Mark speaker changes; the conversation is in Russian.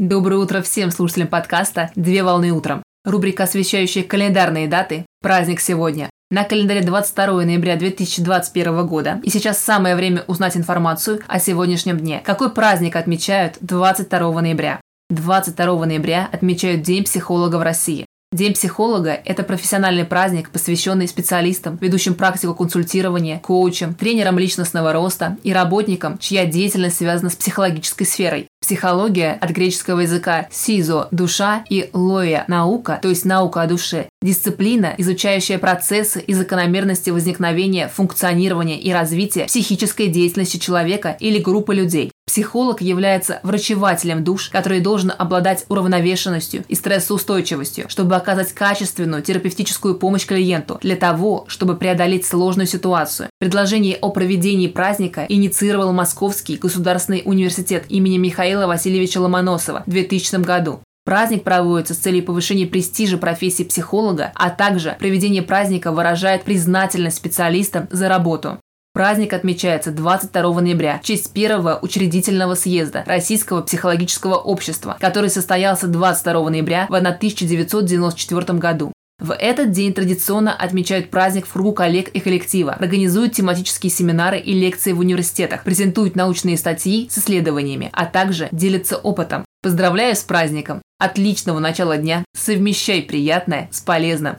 Speaker 1: Доброе утро всем слушателям подкаста «Две волны утром». Рубрика, освещающая календарные даты. Праздник сегодня. На календаре 22 ноября 2021 года. И сейчас самое время узнать информацию о сегодняшнем дне. Какой праздник отмечают 22 ноября? 22 ноября отмечают День психолога в России. День психолога – это профессиональный праздник, посвященный специалистам, ведущим практику консультирования, коучам, тренерам личностного роста и работникам, чья деятельность связана с психологической сферой. Психология от греческого языка «сизо» – душа и «лоя» – наука, то есть наука о душе. Дисциплина, изучающая процессы и закономерности возникновения, функционирования и развития психической деятельности человека или группы людей. Психолог является врачевателем душ, который должен обладать уравновешенностью и стрессоустойчивостью, чтобы оказать качественную терапевтическую помощь клиенту для того, чтобы преодолеть сложную ситуацию. Предложение о проведении праздника инициировал Московский государственный университет имени Михаила Васильевича Ломоносова в 2000 году. Праздник проводится с целью повышения престижа профессии психолога, а также проведение праздника выражает признательность специалистам за работу. Праздник отмечается 22 ноября в честь первого учредительного съезда Российского психологического общества, который состоялся 22 ноября в 1994 году. В этот день традиционно отмечают праздник в кругу коллег и коллектива, организуют тематические семинары и лекции в университетах, презентуют научные статьи с исследованиями, а также делятся опытом. Поздравляю с праздником! Отличного начала дня! Совмещай приятное с полезным!